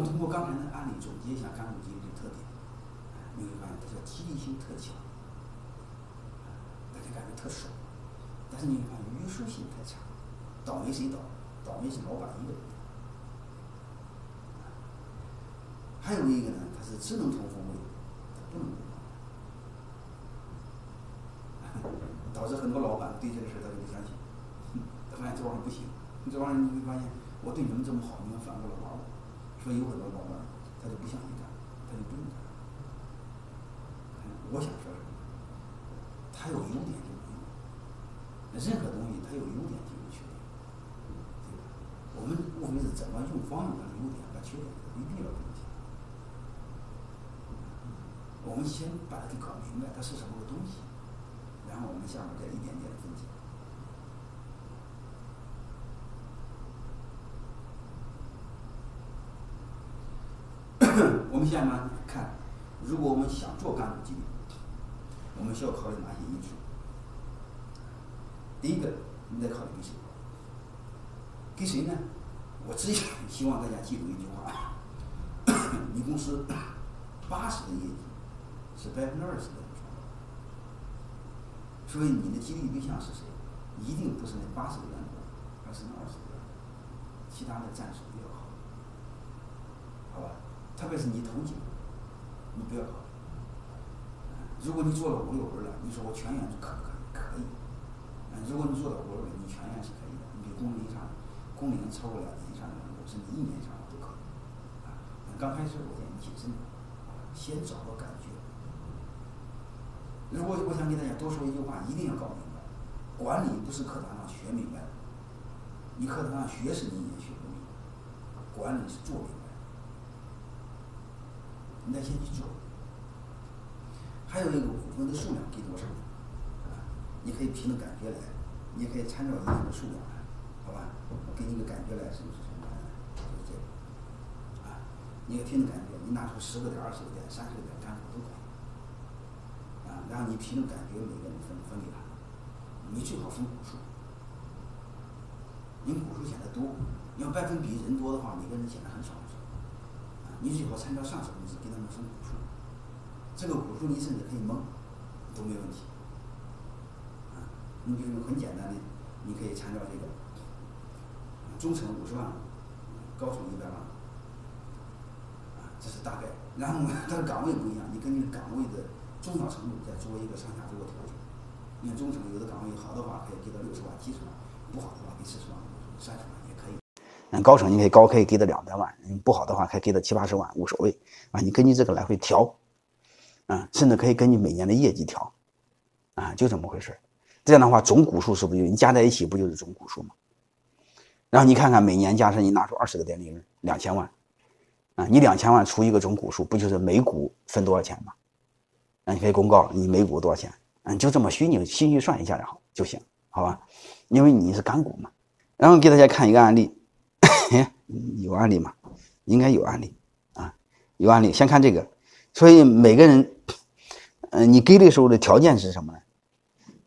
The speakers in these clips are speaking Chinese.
们通过刚才的案例总结一下干股激励的特点，你会发现它叫激励性特强，大家感觉特爽，但是你会发现约束性太差，倒霉谁倒？倒霉是老板一个人。还有一个呢，它是只能通风味，它不能通导致很多老板对这个事儿他就不相信，他发现这玩意儿不行，这玩意儿你会发现我对你们这么好，你们反过来玩我，所以有很多老板他就不相信干，他就不用干。我想说什么？他有优点就有用，任何东西它有优点就有缺点，对吧？我们无非是怎么用方用它的优点把缺点没必要跟你讲。我们先把它给搞明白，它是什么个东西。然后我们下面再一点点分解。我们下面看，如果我们想做干股激励，我们需要考虑哪些因素？第一个，你得考虑给谁？给谁呢？我只想希望大家记住一句话：你公司八十的业绩是百分之二十的。所以你的激励对象是谁？一定不是那八十个员工，而是那二十个，其他的战术不要考，好特别是你头几，你不要考虑。如果你做了五六轮了，你说我全员可不可以？可以。如果你做了五六轮，你全员是可以的。你比工龄上，工龄超过两年以上的，甚至一年以上的都可以。啊，刚开始我建议谨慎，先找个感觉。如果我想给大家多说一句话，一定要搞明白：管理不是课堂上学明白的，你课堂上学是你也学不明白，管理是做明白。你得先去做。还有一个股份的数量给多少？你可以凭着感觉来，你也可以参照一定的数量来，好吧？我给你个感觉来，是不是什么？就是这个。啊，你要凭着感觉，你拿出十个点、二十个点、三十个点，干股都可以。啊然后你凭着感觉，每个人分分给他，你最好分股数。你股数显得多，你要百分比人多的话，每个人显得很少。你最好参照上市公司给他们分股数，这个股数你甚至可以蒙，都没问题。啊，你比如很简单的，你可以参照这个，中层五十万，高层一百万，啊，这是大概。然后它的岗位不一样，你根据岗位的。重要程度再做一个上下做个调整。你看中层有的岗位好的话可以给到六十万、七十万，不好的话给四十万、三十万。嗯，高层你可以高可以给到两百万，不好的话可以给到七八十万，无所谓啊。你根据这个来回调，啊，甚至可以根据每年的业绩调，啊，就这么回事这样的话，总股数是不是就你加在一起不就是总股数吗？然后你看看每年假设你拿出二十个点利润，两千万，啊，你两千万除一个总股数，不就是每股分多少钱吗？你可以公告你每股多少钱，嗯，就这么虚拟心虚算一下就好就行，好吧？因为你是干股嘛。然后给大家看一个案例，有案例吗？应该有案例啊，有案例。先看这个，所以每个人，嗯，你给的时候的条件是什么呢？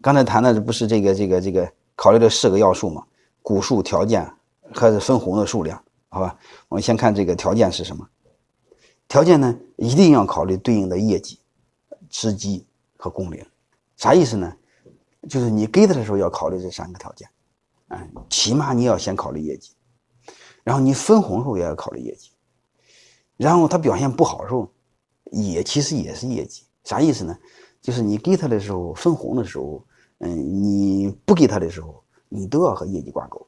刚才谈的不是这个这个这个考虑的四个要素嘛？股数、条件和分红的数量，好吧？我们先看这个条件是什么？条件呢，一定要考虑对应的业绩。时机和工龄，啥意思呢？就是你给他的时候要考虑这三个条件，嗯，起码你要先考虑业绩，然后你分红时候也要考虑业绩，然后他表现不好的时候，也其实也是业绩。啥意思呢？就是你给他的时候分红的时候，嗯，你不给他的时候，你都要和业绩挂钩，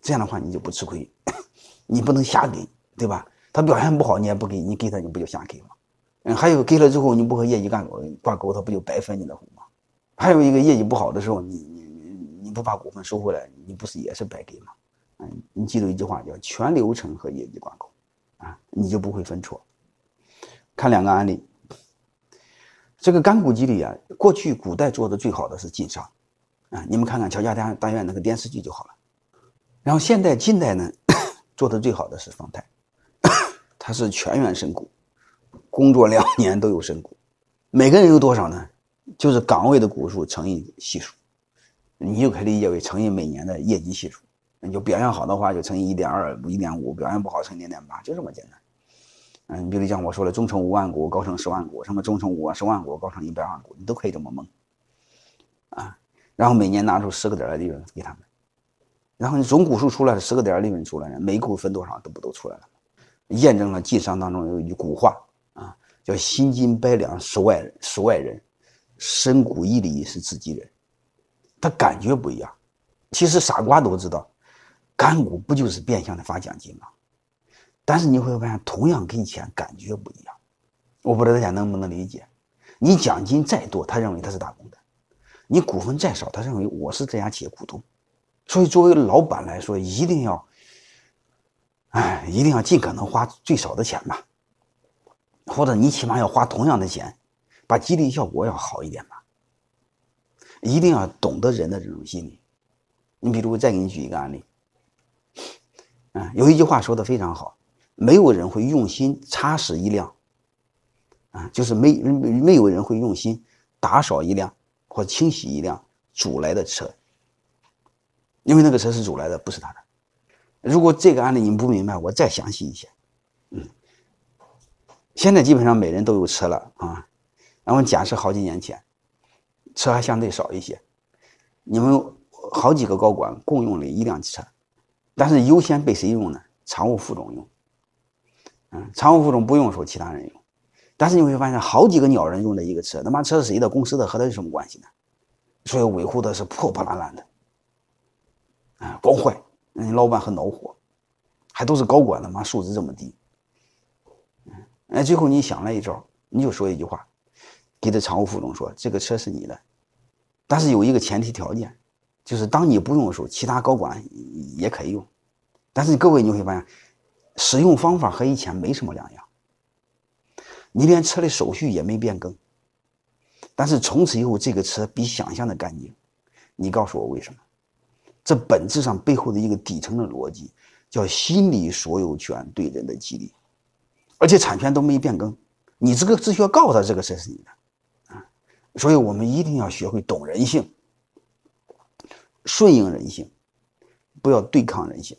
这样的话你就不吃亏，你不能瞎给，对吧？他表现不好你也不给，你给他你不就瞎给吗？嗯，还有给了之后你不和业绩干钩挂钩，他不就白分你的红吗？还有一个业绩不好的时候，你你你你不把股份收回来，你不是也是白给吗？嗯，你记住一句话叫全流程和业绩挂钩，啊，你就不会分错。看两个案例，这个干股激励啊，过去古代做的最好的是晋商，啊，你们看看乔家大大院那个电视剧就好了。然后现代近代呢，做的最好的是方太，它是全员身股。工作两年都有身股，每个人有多少呢？就是岗位的股数乘以系数，你就可以理解为乘以每年的业绩系数。你就表现好的话就乘以一点二、一点五，表现不好乘以零点八，就这么简单。嗯，你比如像我说的，中成五万股，高成十万股，什么中成五万十万股，高成一百万股，你都可以这么蒙，啊，然后每年拿出十个点的利润给他们，然后你总股数出来了，十个点利润出来了，每股分多少，都不都出来了？验证了晋商当中有一句古话啊，叫“心金百两十外人，是外人；深谷一厘是自己人”，他感觉不一样。其实傻瓜都知道，干股不就是变相的发奖金吗？但是你会发现，同样给钱，感觉不一样。我不知道大家能不能理解？你奖金再多，他认为他是打工的；你股份再少，他认为我是这家企业股东。所以，作为老板来说，一定要，哎，一定要尽可能花最少的钱吧，或者你起码要花同样的钱，把激励效果要好一点吧。一定要懂得人的这种心理。你比如，再给你举一个案例。啊，有一句话说的非常好。没有人会用心擦拭一辆，啊，就是没没有人会用心打扫一辆或清洗一辆租来的车，因为那个车是租来的，不是他的。如果这个案例你不明白，我再详细一些。嗯，现在基本上每人都有车了啊，然后假设好几年前，车还相对少一些，你们好几个高管共用了一辆车，但是优先被谁用呢？常务副总用。嗯，常务副总不用说，其他人用，但是你会发现好几个鸟人用的一个车，他妈车是谁的？公司的和他有什么关系呢？所以维护的是破破烂烂的，啊，光坏，人老板很恼火，还都是高管，他妈素质这么低，嗯，哎，最后你想了一招，你就说一句话，给这常务副总说，这个车是你的，但是有一个前提条件，就是当你不用的时候，其他高管也可以用，但是各位你会发现。使用方法和以前没什么两样，你连车的手续也没变更，但是从此以后这个车比想象的干净。你告诉我为什么？这本质上背后的一个底层的逻辑叫心理所有权对人的激励，而且产权都没变更，你这个只需要告诉他这个车是你的啊。所以我们一定要学会懂人性，顺应人性，不要对抗人性。